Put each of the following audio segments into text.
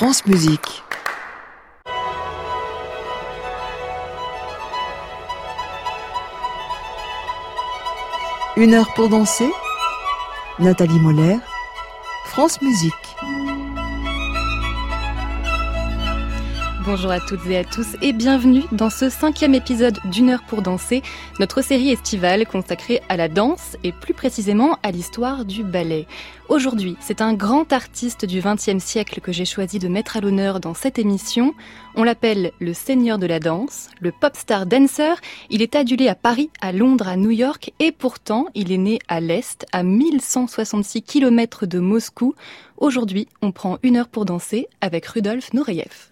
France Musique. Une heure pour danser. Nathalie Moller. France Musique. Bonjour à toutes et à tous et bienvenue dans ce cinquième épisode d'une heure pour danser, notre série estivale consacrée à la danse et plus précisément à l'histoire du ballet. Aujourd'hui, c'est un grand artiste du XXe siècle que j'ai choisi de mettre à l'honneur dans cette émission. On l'appelle le seigneur de la danse, le pop star dancer. Il est adulé à Paris, à Londres, à New York et pourtant il est né à l'Est, à 1166 km de Moscou. Aujourd'hui, on prend une heure pour danser avec Rudolf Nureyev.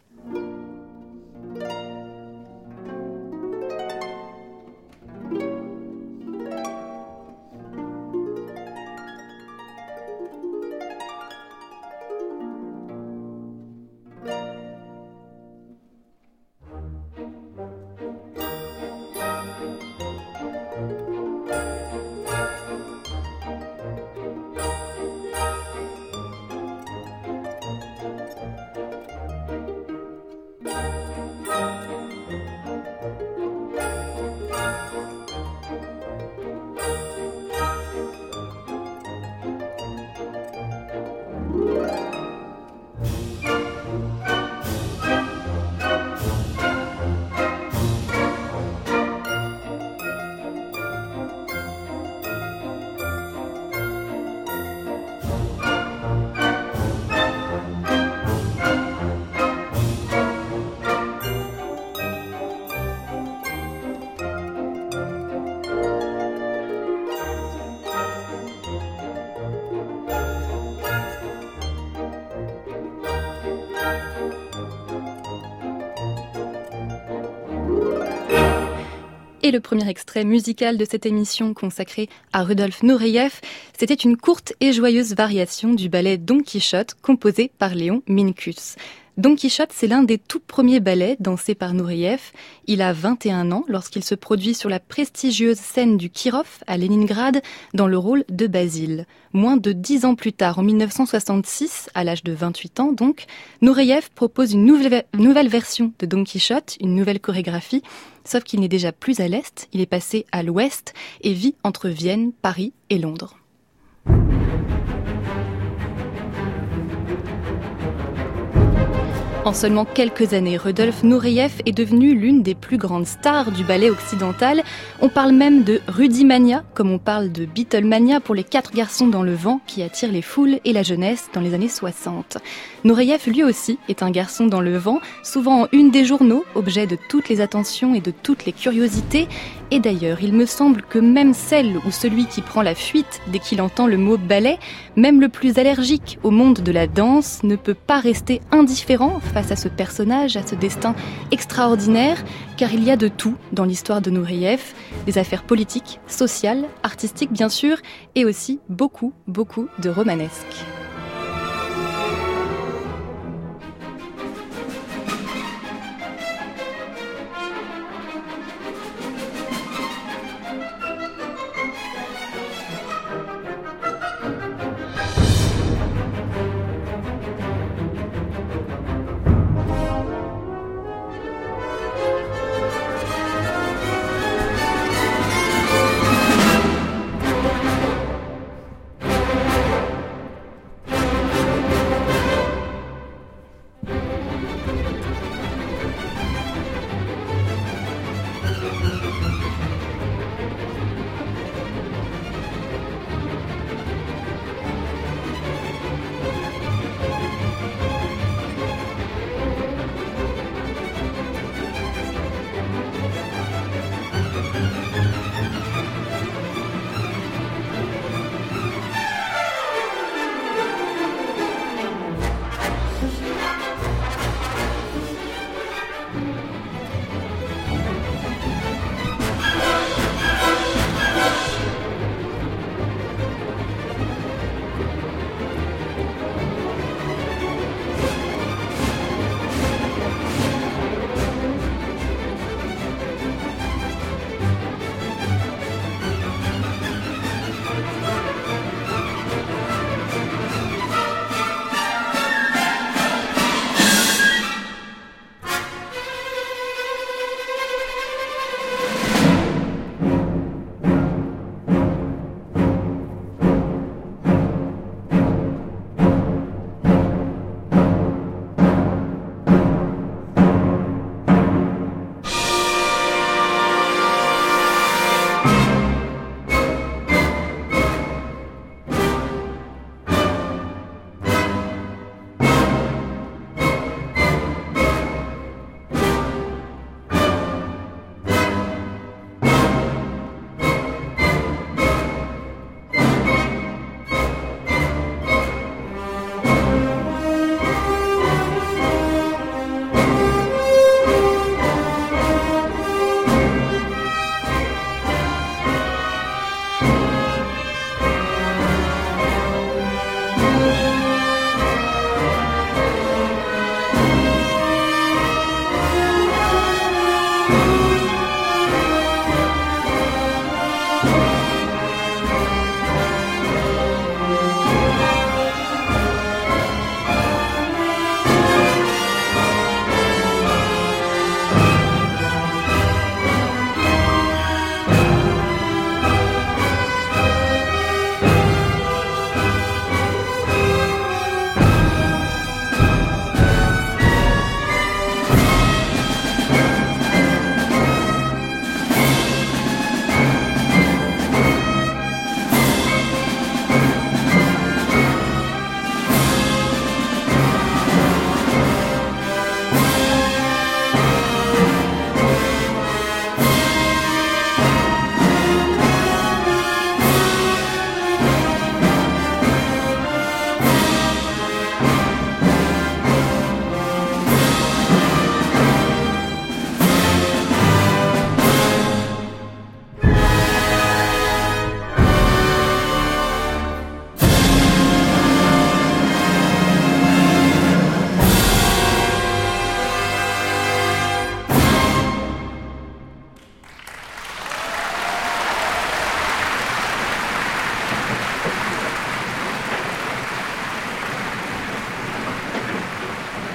Et le premier extrait musical de cette émission consacrée à Rudolf Nureyev, c'était une courte et joyeuse variation du ballet Don Quichotte composé par Léon Minkus. Don Quichotte, c'est l'un des tout premiers ballets dansés par Nureyev. Il a 21 ans lorsqu'il se produit sur la prestigieuse scène du Kirov à Leningrad dans le rôle de Basile. Moins de dix ans plus tard, en 1966, à l'âge de 28 ans donc, Nureyev propose une nouvelle version de Don Quichotte, une nouvelle chorégraphie, sauf qu'il n'est déjà plus à l'est, il est passé à l'ouest et vit entre Vienne, Paris et Londres. En seulement quelques années, Rudolf Nureyev est devenu l'une des plus grandes stars du ballet occidental. On parle même de Rudimania, comme on parle de Beatlemania pour les quatre garçons dans le vent qui attirent les foules et la jeunesse dans les années 60. Nureyev, lui aussi, est un garçon dans le vent, souvent en une des journaux, objet de toutes les attentions et de toutes les curiosités. Et d'ailleurs, il me semble que même celle ou celui qui prend la fuite dès qu'il entend le mot ballet, même le plus allergique au monde de la danse, ne peut pas rester indifférent face à ce personnage, à ce destin extraordinaire, car il y a de tout dans l'histoire de Nureyev, des affaires politiques, sociales, artistiques bien sûr, et aussi beaucoup, beaucoup de romanesque.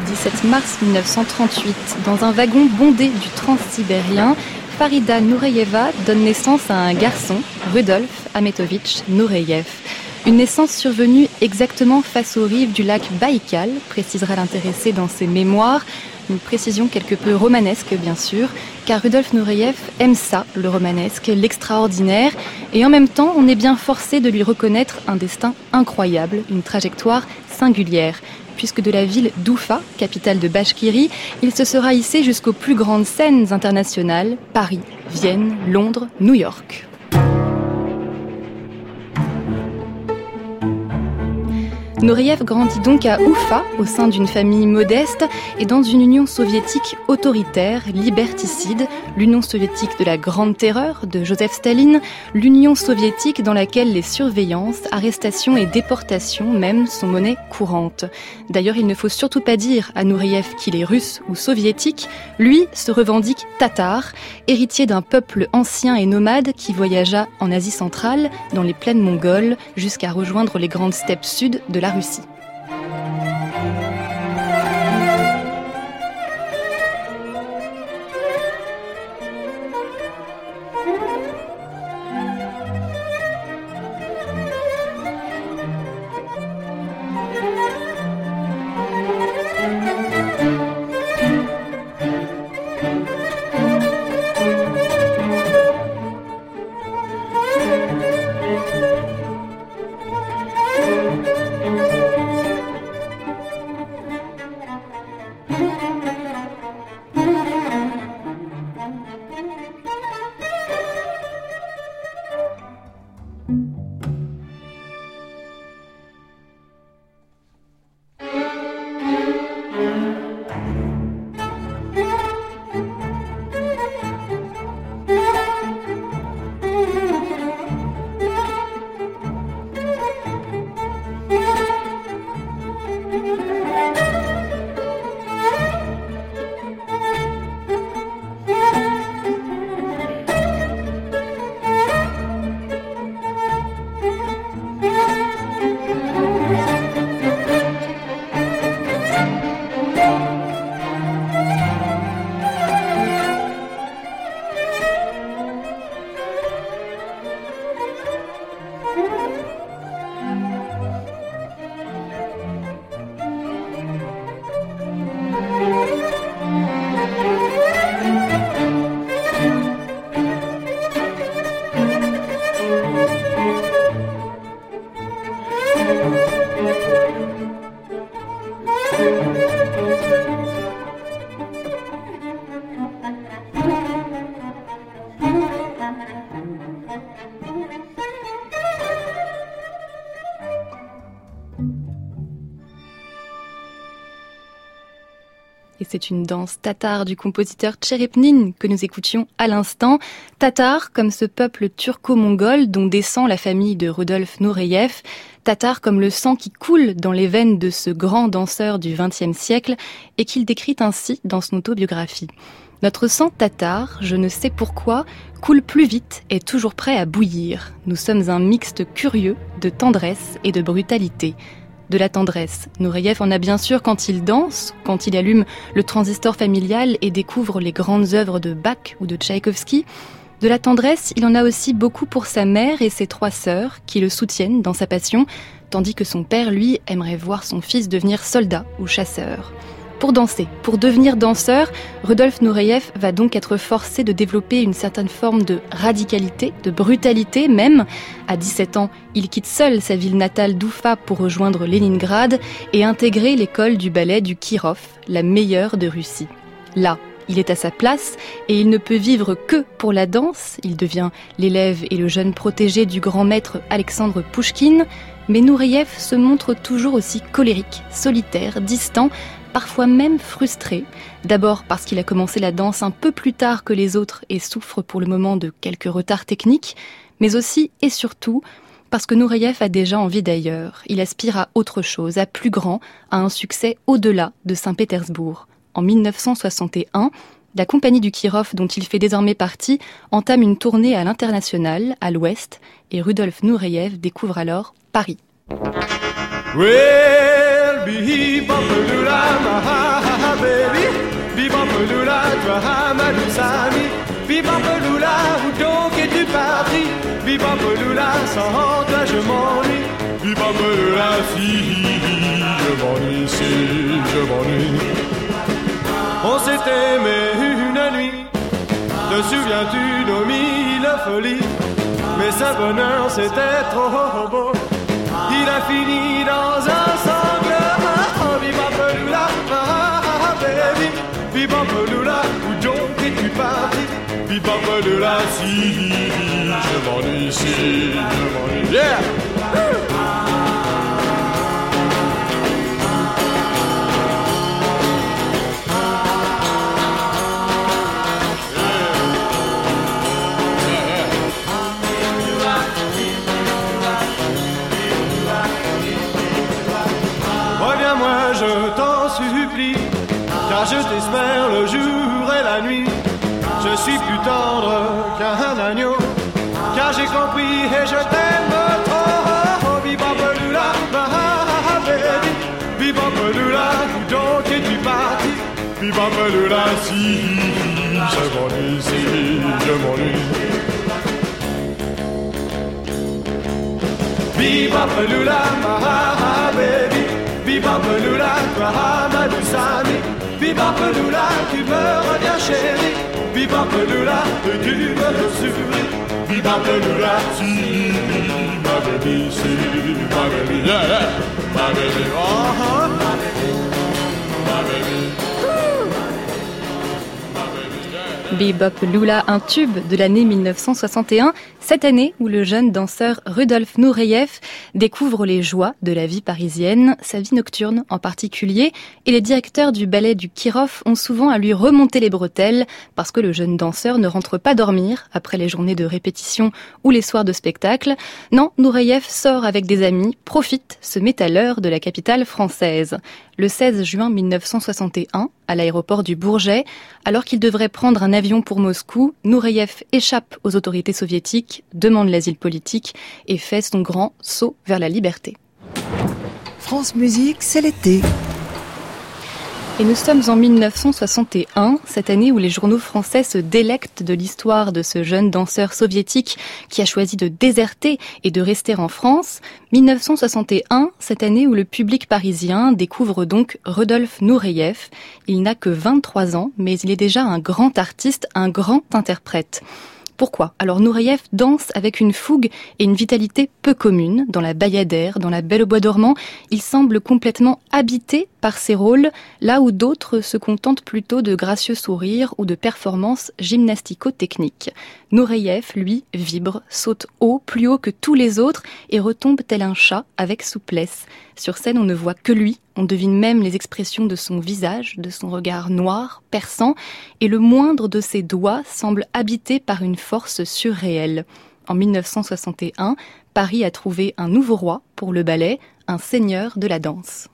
17 mars 1938. Dans un wagon bondé du transsibérien, Farida Noureyeva donne naissance à un garçon, Rudolf Ametovitch Noureyev. Une naissance survenue exactement face aux rives du lac Baïkal, précisera l'intéressé dans ses mémoires. Une précision quelque peu romanesque, bien sûr, car Rudolf Nureyev aime ça, le romanesque, l'extraordinaire, et en même temps, on est bien forcé de lui reconnaître un destin incroyable, une trajectoire singulière puisque de la ville d'Oufa, capitale de Bashkiri, il se sera hissé jusqu'aux plus grandes scènes internationales, Paris, Vienne, Londres, New York. Nouriev grandit donc à Oufa, au sein d'une famille modeste et dans une Union soviétique autoritaire, liberticide, l'Union soviétique de la Grande Terreur de Joseph Staline, l'Union soviétique dans laquelle les surveillances, arrestations et déportations même sont monnaie courante. D'ailleurs, il ne faut surtout pas dire à Nouriev qu'il est russe ou soviétique, lui se revendique tatar, héritier d'un peuple ancien et nomade qui voyagea en Asie centrale, dans les plaines mongoles, jusqu'à rejoindre les grandes steppes sud de la Russie. Une danse tatar du compositeur Tcherepnin que nous écoutions à l'instant. Tatar, comme ce peuple turco-mongol dont descend la famille de Rudolf Nureyev. Tatar comme le sang qui coule dans les veines de ce grand danseur du XXe siècle et qu'il décrit ainsi dans son autobiographie. Notre sang tatar, je ne sais pourquoi, coule plus vite et toujours prêt à bouillir. Nous sommes un mixte curieux de tendresse et de brutalité de la tendresse. Nureyev en a bien sûr quand il danse, quand il allume le transistor familial et découvre les grandes œuvres de Bach ou de Tchaïkovski. De la tendresse, il en a aussi beaucoup pour sa mère et ses trois sœurs qui le soutiennent dans sa passion, tandis que son père, lui, aimerait voir son fils devenir soldat ou chasseur. Pour danser, pour devenir danseur, Rudolf Nureyev va donc être forcé de développer une certaine forme de radicalité, de brutalité même. À 17 ans, il quitte seul sa ville natale d'Oufa pour rejoindre Leningrad et intégrer l'école du ballet du Kirov, la meilleure de Russie. Là, il est à sa place et il ne peut vivre que pour la danse. Il devient l'élève et le jeune protégé du grand maître Alexandre Pouchkine. Mais Nureyev se montre toujours aussi colérique, solitaire, distant, parfois même frustré, d'abord parce qu'il a commencé la danse un peu plus tard que les autres et souffre pour le moment de quelques retards techniques, mais aussi et surtout parce que Nureyev a déjà envie d'ailleurs. Il aspire à autre chose, à plus grand, à un succès au-delà de Saint-Pétersbourg. En 1961, la compagnie du Kirov, dont il fait désormais partie, entame une tournée à l'international, à l'ouest, et Rudolf Nureyev découvre alors Paris. Bee bop lula ma ha ha ha baby Bee bop lula toi ma douce amie Bee bop lula donc es-tu parti Bee bop sans toi je m'ennuie Bee bop lula fille je m'ennuie si je m'ennuie On s'est aimé une nuit. Te souviens-tu nos mille folies Mais ce bonheur c'était trop beau. Il a fini dans un sens. Parti? Viva Pelula, si je m'ennuie, si je m'ennuie. Yeah! Pelula, si je m'ennuie, si je m'ennuie. Viva Pelula, baby, viva Pelula, ma amie. Viva Pelula, tu me reviens chérie. Viva Pelula, tu me souris. Viva Pelula, si ma baby, si ma baby, yeah, yeah, ma baby, oh, Bebop Lula, un tube de l'année 1961, cette année où le jeune danseur Rudolf Nureyev découvre les joies de la vie parisienne, sa vie nocturne en particulier, et les directeurs du ballet du Kirov ont souvent à lui remonter les bretelles parce que le jeune danseur ne rentre pas dormir après les journées de répétition ou les soirs de spectacle. Non, Nureyev sort avec des amis, profite, se met à l'heure de la capitale française. Le 16 juin 1961, à l'aéroport du Bourget, alors qu'il devrait prendre un avion pour Moscou, Nureyev échappe aux autorités soviétiques, demande l'asile politique et fait son grand saut vers la liberté. France Musique, c'est l'été. Et nous sommes en 1961, cette année où les journaux français se délectent de l'histoire de ce jeune danseur soviétique qui a choisi de déserter et de rester en France. 1961, cette année où le public parisien découvre donc Rodolphe Nureyev. Il n'a que 23 ans, mais il est déjà un grand artiste, un grand interprète. Pourquoi? Alors Nureyev danse avec une fougue et une vitalité peu communes dans la Bayadère, dans la Belle au bois dormant. Il semble complètement habité par ses rôles, là où d'autres se contentent plutôt de gracieux sourires ou de performances gymnastico-techniques. Nureyev, lui, vibre, saute haut, plus haut que tous les autres et retombe tel un chat avec souplesse. Sur scène, on ne voit que lui, on devine même les expressions de son visage, de son regard noir, perçant, et le moindre de ses doigts semble habité par une force surréelle. En 1961, Paris a trouvé un nouveau roi pour le ballet, un seigneur de la danse.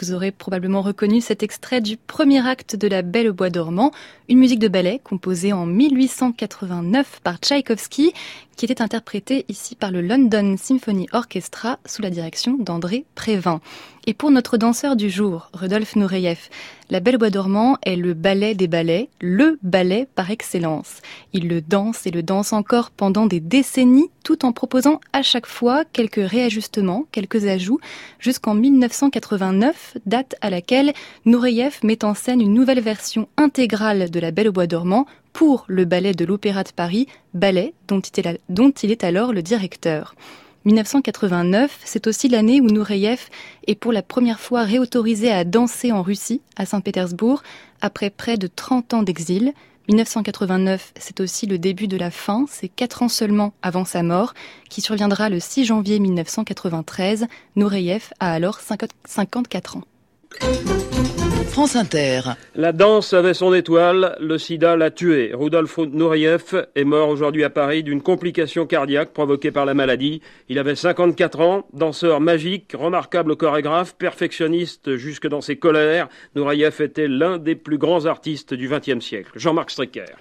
Vous aurez probablement reconnu cet extrait du premier acte de La Belle au Bois dormant, une musique de ballet composée en 1889 par Tchaïkovski, qui était interprétée ici par le London Symphony Orchestra sous la direction d'André Prévin. Et pour notre danseur du jour, Rudolf Nureyev, La Belle Bois dormant est le ballet des ballets, le ballet par excellence. Il le danse et le danse encore pendant des décennies, tout en proposant à chaque fois quelques réajustements, quelques ajouts, jusqu'en 1989, date à laquelle Nureyev met en scène une nouvelle version intégrale de La Belle au Bois dormant pour le ballet de l'Opéra de Paris, ballet dont il est alors le directeur. 1989, c'est aussi l'année où Nureyev est pour la première fois réautorisé à danser en Russie, à Saint-Pétersbourg, après près de 30 ans d'exil. 1989, c'est aussi le début de la fin, c'est quatre ans seulement avant sa mort, qui surviendra le 6 janvier 1993. Nureyev a alors 54 ans. France Inter. La danse avait son étoile, le sida l'a tué. Rudolf Nureyev est mort aujourd'hui à Paris d'une complication cardiaque provoquée par la maladie. Il avait 54 ans, danseur magique, remarquable chorégraphe, perfectionniste jusque dans ses colères. Nureyev était l'un des plus grands artistes du XXe siècle. Jean-Marc Stricker.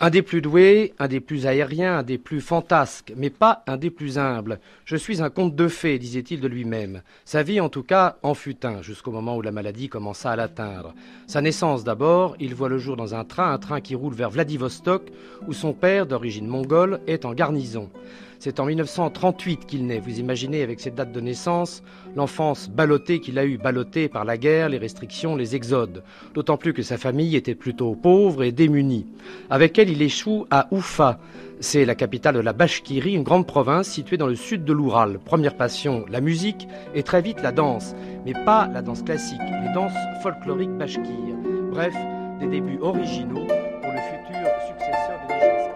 Un des plus doués, un des plus aériens, un des plus fantasques, mais pas un des plus humbles. Je suis un conte de fées, disait-il de lui-même. Sa vie, en tout cas, en fut un, jusqu'au moment où la maladie commença à l'atteindre. Sa naissance d'abord, il voit le jour dans un train, un train qui roule vers Vladivostok, où son père, d'origine mongole, est en garnison. C'est en 1938 qu'il naît. Vous imaginez avec cette date de naissance l'enfance ballottée qu'il a eue, ballottée par la guerre, les restrictions, les exodes. D'autant plus que sa famille était plutôt pauvre et démunie. Avec elle, il échoue à Oufa. C'est la capitale de la Bashkirie, une grande province située dans le sud de l'Oural. Première passion, la musique et très vite la danse. Mais pas la danse classique, les danses folkloriques bashkires. Bref, des débuts originaux pour le futur successeur de Nijinsky.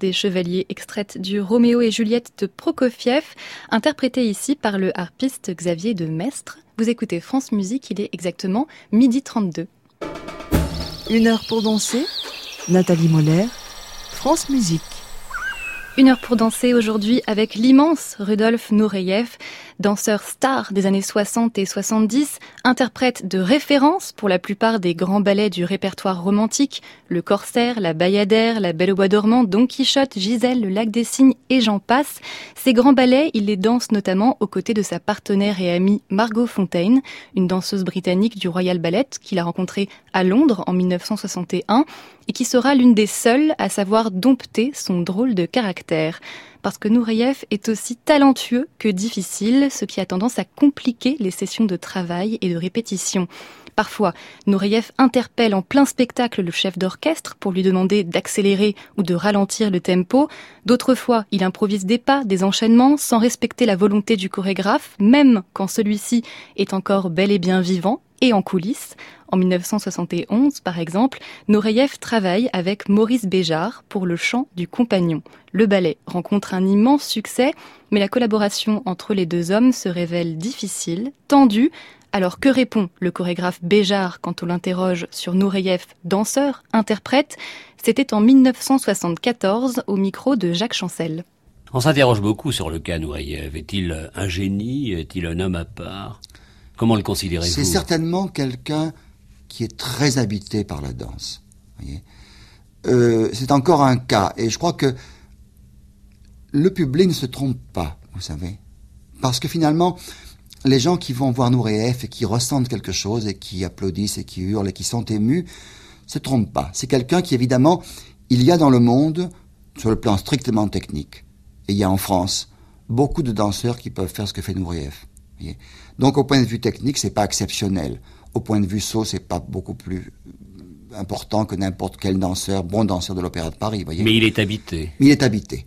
Des chevaliers extraite du Roméo et Juliette de Prokofiev, interprétée ici par le harpiste Xavier de Mestre. Vous écoutez France Musique, il est exactement midi 32. Une heure pour danser Nathalie Moller, France Musique. Une heure pour danser aujourd'hui avec l'immense Rudolf Nureyev, danseur star des années 60 et 70, interprète de référence pour la plupart des grands ballets du répertoire romantique, le Corsaire, la Bayadère, la Belle au bois dormant, Don Quichotte, Gisèle, le Lac des Cygnes et j'en passe. Ces grands ballets, il les danse notamment aux côtés de sa partenaire et amie Margot Fontaine, une danseuse britannique du Royal Ballet qu'il a rencontrée à Londres en 1961 et qui sera l'une des seules à savoir dompter son drôle de caractère. Parce que Nureyev est aussi talentueux que difficile, ce qui a tendance à compliquer les sessions de travail et de répétition. Parfois, Nureyev interpelle en plein spectacle le chef d'orchestre pour lui demander d'accélérer ou de ralentir le tempo. D'autres fois, il improvise des pas, des enchaînements, sans respecter la volonté du chorégraphe, même quand celui-ci est encore bel et bien vivant et en coulisses. En 1971, par exemple, Nureyev travaille avec Maurice Béjart pour le chant du compagnon. Le ballet rencontre un immense succès, mais la collaboration entre les deux hommes se révèle difficile, tendue, alors que répond le chorégraphe Béjart quand on l'interroge sur Nureyev, danseur, interprète? C'était en 1974 au micro de Jacques Chancel. On s'interroge beaucoup sur le cas Nureyev. Est-il un génie? Est-il un homme à part? Comment le considérez-vous C'est certainement quelqu'un qui est très habité par la danse. Euh, c'est encore un cas, et je crois que le public ne se trompe pas, vous savez, parce que finalement, les gens qui vont voir Nureyev et qui ressentent quelque chose et qui applaudissent et qui hurlent et qui sont émus, se trompent pas. C'est quelqu'un qui évidemment, il y a dans le monde, sur le plan strictement technique, et il y a en France beaucoup de danseurs qui peuvent faire ce que fait Nureyev. Donc au point de vue technique, c'est pas exceptionnel au point de vue saut, c'est pas beaucoup plus important que n'importe quel danseur, bon danseur de l'Opéra de Paris, voyez. Mais il est habité. il est habité.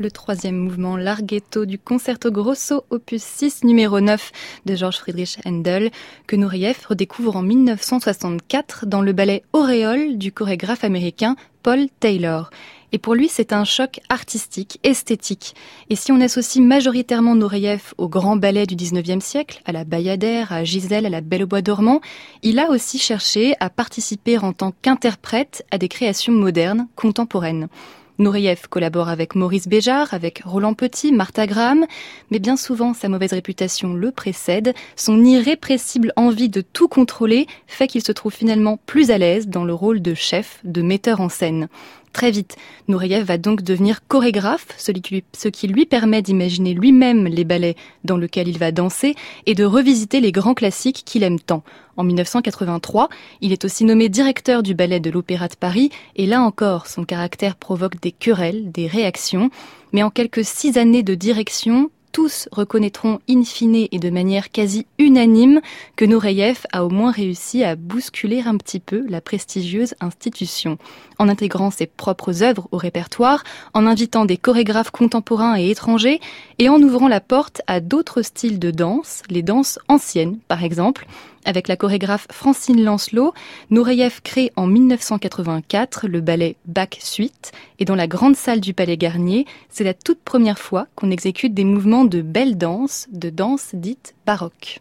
Le troisième mouvement Larghetto du concerto grosso opus 6 numéro 9 de Georges Friedrich Handel que Nourieff redécouvre en 1964 dans le ballet Auréole du chorégraphe américain Paul Taylor. Et pour lui, c'est un choc artistique, esthétique. Et si on associe majoritairement Nureyev au grand ballet du 19e siècle, à la Bayadère, à Gisèle, à la Belle au Bois dormant, il a aussi cherché à participer en tant qu'interprète à des créations modernes, contemporaines. Nourieff collabore avec Maurice Béjart, avec Roland Petit, Martha Graham, mais bien souvent sa mauvaise réputation le précède, son irrépressible envie de tout contrôler fait qu'il se trouve finalement plus à l'aise dans le rôle de chef, de metteur en scène. Très vite, Nureyev va donc devenir chorégraphe, ce qui lui, permet d'imaginer lui-même les ballets dans lesquels il va danser et de revisiter les grands classiques qu'il aime tant. En 1983, il est aussi nommé directeur du ballet de l'Opéra de Paris et là encore, son caractère provoque des querelles, des réactions. Mais en quelques six années de direction, tous reconnaîtront in fine et de manière quasi unanime que Nureyev a au moins réussi à bousculer un petit peu la prestigieuse institution. En intégrant ses propres œuvres au répertoire, en invitant des chorégraphes contemporains et étrangers, et en ouvrant la porte à d'autres styles de danse, les danses anciennes par exemple, avec la chorégraphe Francine Lancelot. Noureyev crée en 1984 le ballet Bac Suite et dans la grande salle du Palais Garnier, c'est la toute première fois qu'on exécute des mouvements de belle danse, de danse dite baroque.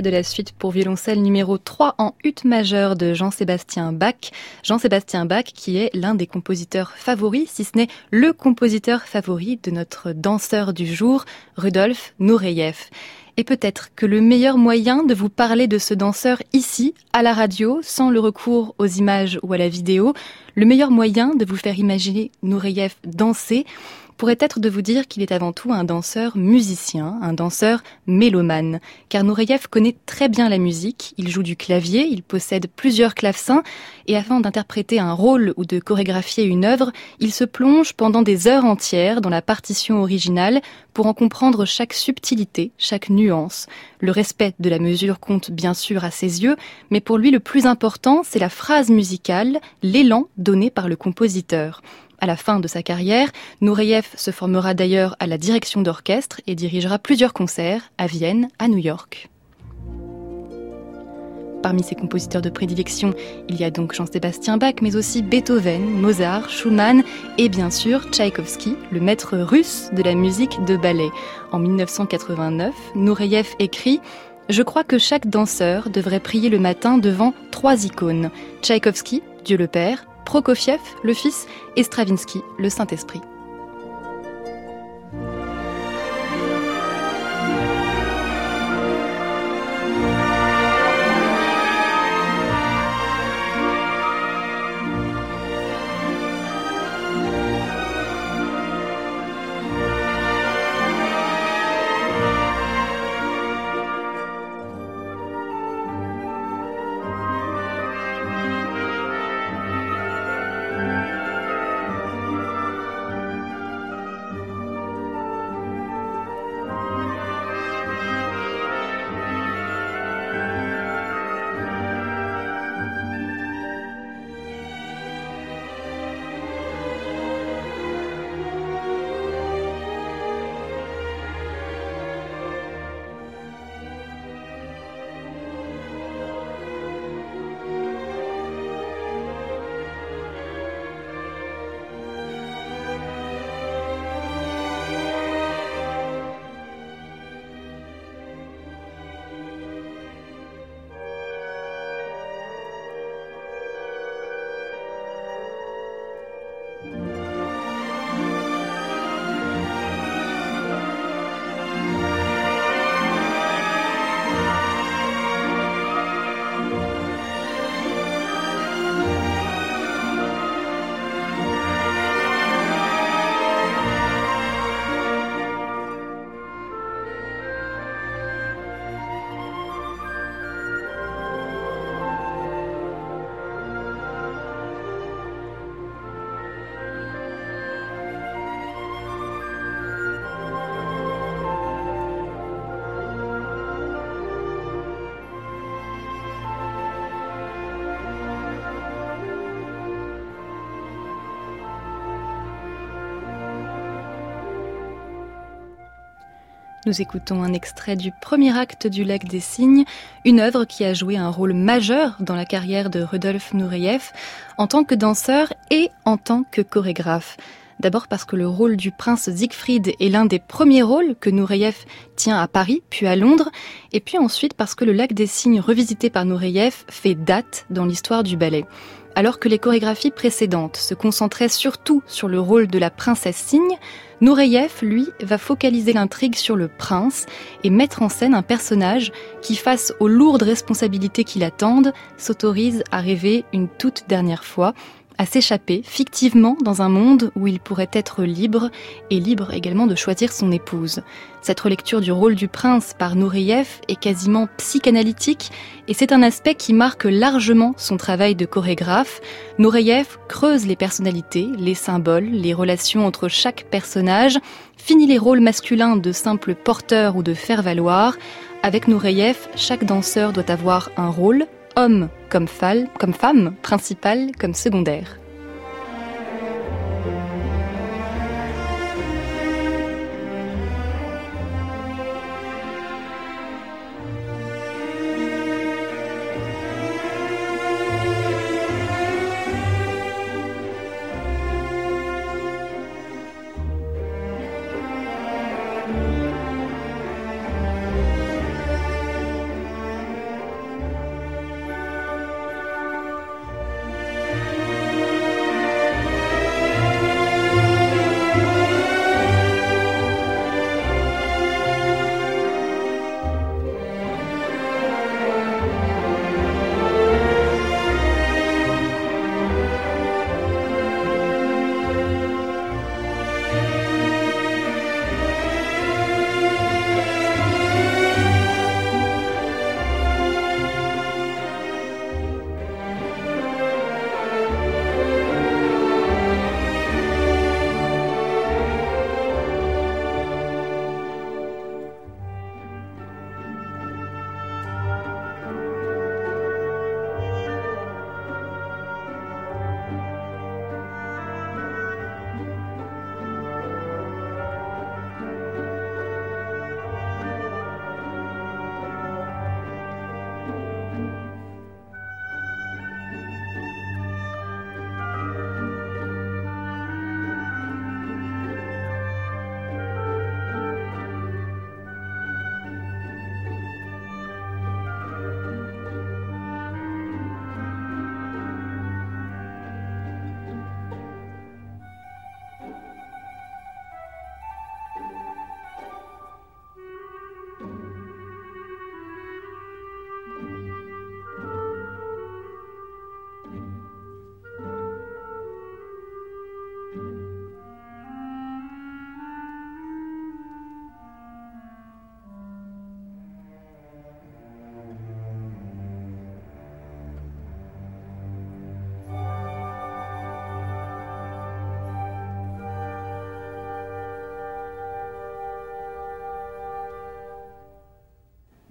De la suite pour violoncelle numéro 3 en ut majeur de Jean-Sébastien Bach. Jean-Sébastien Bach qui est l'un des compositeurs favoris, si ce n'est le compositeur favori de notre danseur du jour, Rudolf Nureyev. Et peut-être que le meilleur moyen de vous parler de ce danseur ici, à la radio, sans le recours aux images ou à la vidéo, le meilleur moyen de vous faire imaginer Nureyev danser, pourrait être de vous dire qu'il est avant tout un danseur musicien, un danseur mélomane, car Nureyev connaît très bien la musique, il joue du clavier, il possède plusieurs clavecins, et afin d'interpréter un rôle ou de chorégraphier une œuvre, il se plonge pendant des heures entières dans la partition originale pour en comprendre chaque subtilité, chaque nuance. Le respect de la mesure compte bien sûr à ses yeux, mais pour lui le plus important, c'est la phrase musicale, l'élan donné par le compositeur. À la fin de sa carrière, Nureyev se formera d'ailleurs à la direction d'orchestre et dirigera plusieurs concerts à Vienne, à New York. Parmi ses compositeurs de prédilection, il y a donc Jean-Sébastien Bach, mais aussi Beethoven, Mozart, Schumann et bien sûr Tchaïkovski, le maître russe de la musique de ballet. En 1989, Nureyev écrit je crois que chaque danseur devrait prier le matin devant trois icônes. Tchaïkovski, Dieu le Père, Prokofiev, le Fils, et Stravinsky, le Saint-Esprit. Nous écoutons un extrait du premier acte du Lac des Cygnes, une œuvre qui a joué un rôle majeur dans la carrière de Rudolf Nureyev en tant que danseur et en tant que chorégraphe. D'abord parce que le rôle du prince Siegfried est l'un des premiers rôles que Nureyev tient à Paris, puis à Londres, et puis ensuite parce que le lac des Cygnes revisité par Nureyev fait date dans l'histoire du ballet. Alors que les chorégraphies précédentes se concentraient surtout sur le rôle de la princesse cygne, Nureyev, lui, va focaliser l'intrigue sur le prince et mettre en scène un personnage qui, face aux lourdes responsabilités qui l'attendent, s'autorise à rêver une toute dernière fois à s'échapper fictivement dans un monde où il pourrait être libre et libre également de choisir son épouse. Cette relecture du rôle du prince par Nureyev est quasiment psychanalytique et c'est un aspect qui marque largement son travail de chorégraphe. Nureyev creuse les personnalités, les symboles, les relations entre chaque personnage, finit les rôles masculins de simple porteur ou de faire-valoir. Avec Nureyev, chaque danseur doit avoir un rôle, homme comme, comme femme, principale comme secondaire.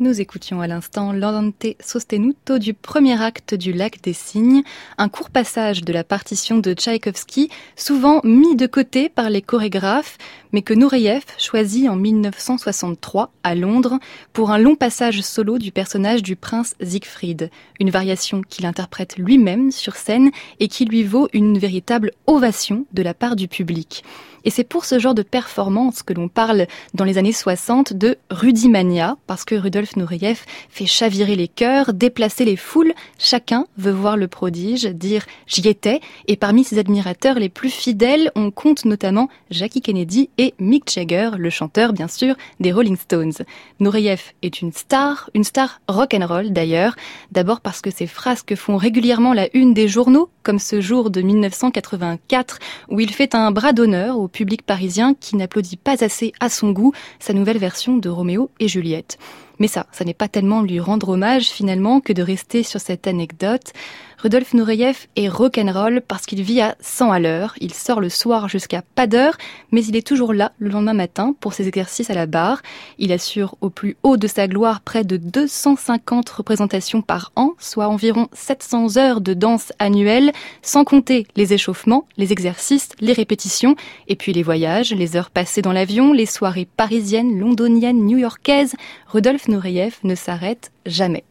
Nous écoutions à l'instant L'Andante Sostenuto du premier acte du Lac des Cygnes, un court passage de la partition de Tchaïkovski, souvent mis de côté par les chorégraphes, mais que Nureyev choisit en 1963 à Londres pour un long passage solo du personnage du prince Siegfried, une variation qu'il interprète lui-même sur scène et qui lui vaut une véritable ovation de la part du public. Et c'est pour ce genre de performance que l'on parle dans les années 60 de rudimania, parce que Rudolf Nureyev fait chavirer les cœurs, déplacer les foules. Chacun veut voir le prodige, dire j'y étais. Et parmi ses admirateurs les plus fidèles, on compte notamment Jackie Kennedy et Mick Jagger, le chanteur bien sûr des Rolling Stones. Nureyev est une star, une star rock and roll d'ailleurs. D'abord parce que ses frasques font régulièrement la une des journaux, comme ce jour de 1984 où il fait un bras d'honneur au public parisien qui n'applaudit pas assez à son goût sa nouvelle version de Roméo et Juliette. Mais ça, ça n'est pas tellement lui rendre hommage finalement que de rester sur cette anecdote. Rudolf Nureyev est rock'n'roll parce qu'il vit à 100 à l'heure. Il sort le soir jusqu'à pas d'heure, mais il est toujours là le lendemain matin pour ses exercices à la barre. Il assure au plus haut de sa gloire près de 250 représentations par an, soit environ 700 heures de danse annuelle, sans compter les échauffements, les exercices, les répétitions, et puis les voyages, les heures passées dans l'avion, les soirées parisiennes, londoniennes, new-yorkaises. Rudolf Nureyev ne s'arrête jamais.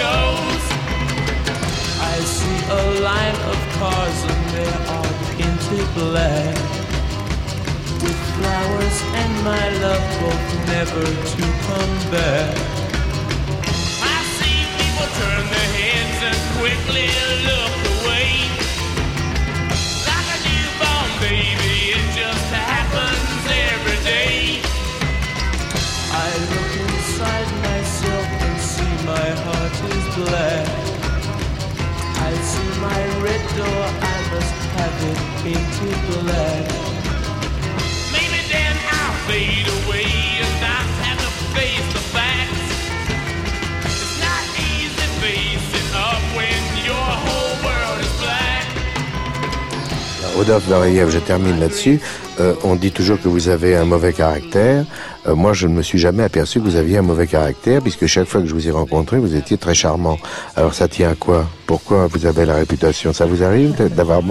goes. I see a line of cars and they are painted black. With flowers and my love both never to come back. I see people turn their heads and quickly look. Rodolphe Nureyev, je termine là-dessus. Euh, on dit toujours que vous avez un mauvais caractère. Euh, moi, je ne me suis jamais aperçu que vous aviez un mauvais caractère, puisque chaque fois que je vous ai rencontré, vous étiez très charmant. Alors, ça tient à quoi? Pourquoi vous avez la réputation? Ça vous arrive d'avoir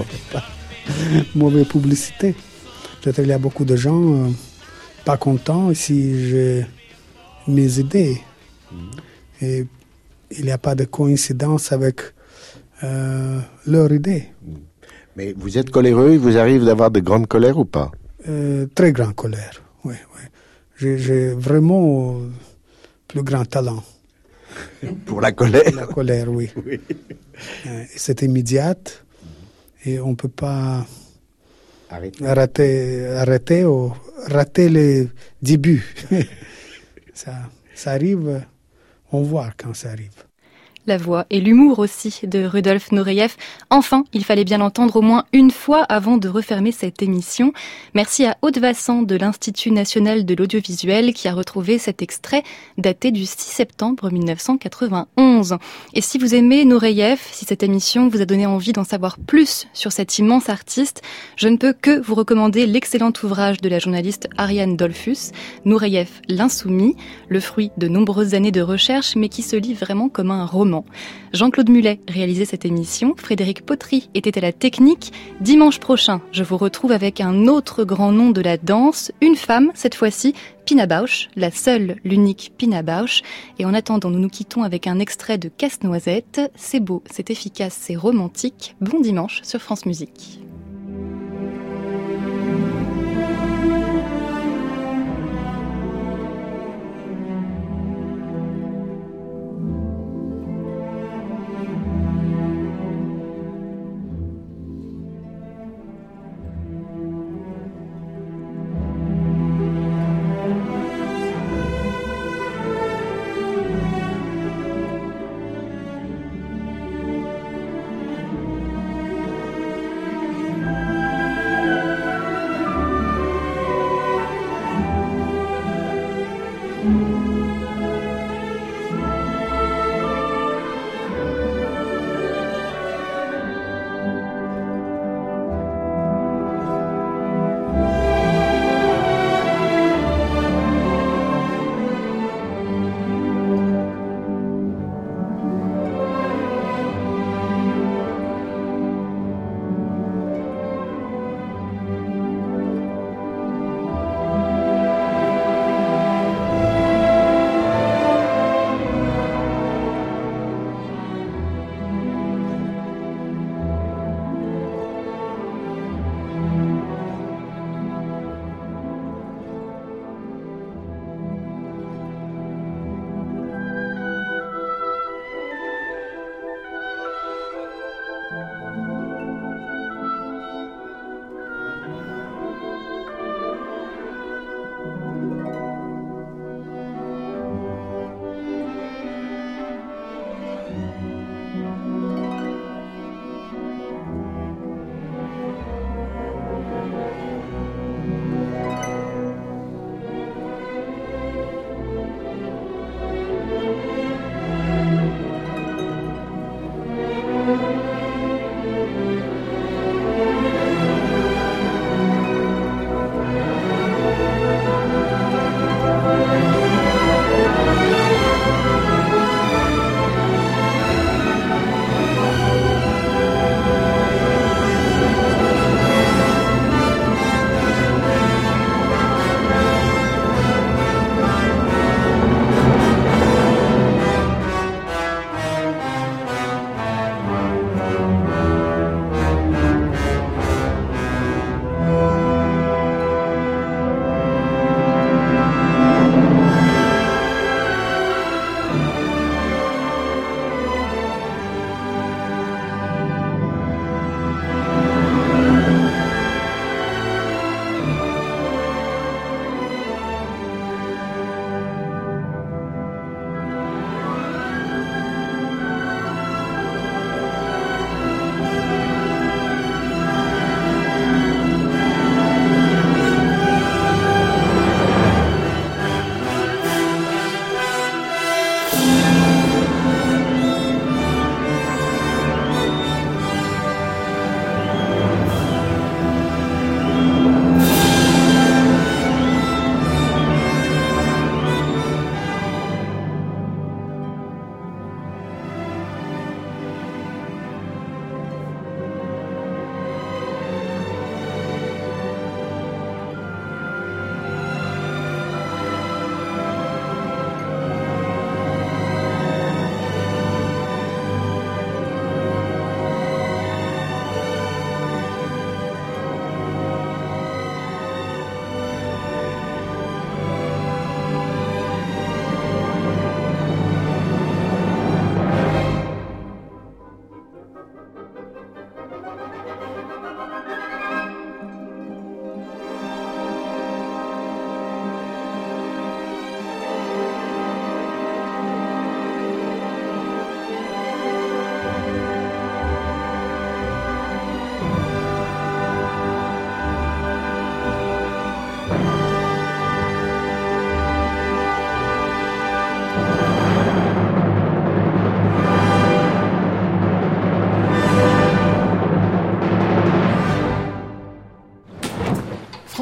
mauvaise publicité Peut-être il y a beaucoup de gens euh, pas contents si j'ai mes idées. Mm. Et il n'y a pas de coïncidence avec leur idée. Mm. Mais vous êtes coléreux, il vous arrive d'avoir de grandes colères ou pas? Euh, Très grande colère, oui. oui. J'ai vraiment plus grand talent. Pour la colère La colère, oui. Euh, c'est immédiate et on ne peut pas arrêter, arrêter ou rater les débuts. ça, ça arrive, on voit quand ça arrive la voix et l'humour aussi de Rudolf Nureyev. Enfin, il fallait bien l'entendre au moins une fois avant de refermer cette émission. Merci à Aude Vassan de l'Institut national de l'audiovisuel qui a retrouvé cet extrait daté du 6 septembre 1991. Et si vous aimez Nureyev, si cette émission vous a donné envie d'en savoir plus sur cet immense artiste, je ne peux que vous recommander l'excellent ouvrage de la journaliste Ariane Dolphus, Nureyev l'insoumis, le fruit de nombreuses années de recherche mais qui se lit vraiment comme un Jean-Claude Mulet réalisait cette émission, Frédéric Potry était à la technique. Dimanche prochain, je vous retrouve avec un autre grand nom de la danse, une femme cette fois-ci, Pina Bausch, la seule, l'unique Pina Bausch. Et en attendant, nous nous quittons avec un extrait de Casse-Noisette. C'est beau, c'est efficace, c'est romantique. Bon dimanche sur France Musique.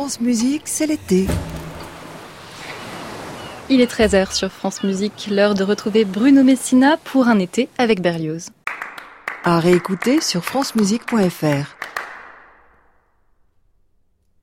France Musique, c'est l'été. Il est 13h sur France Musique, l'heure de retrouver Bruno Messina pour un été avec Berlioz. À réécouter sur francemusique.fr.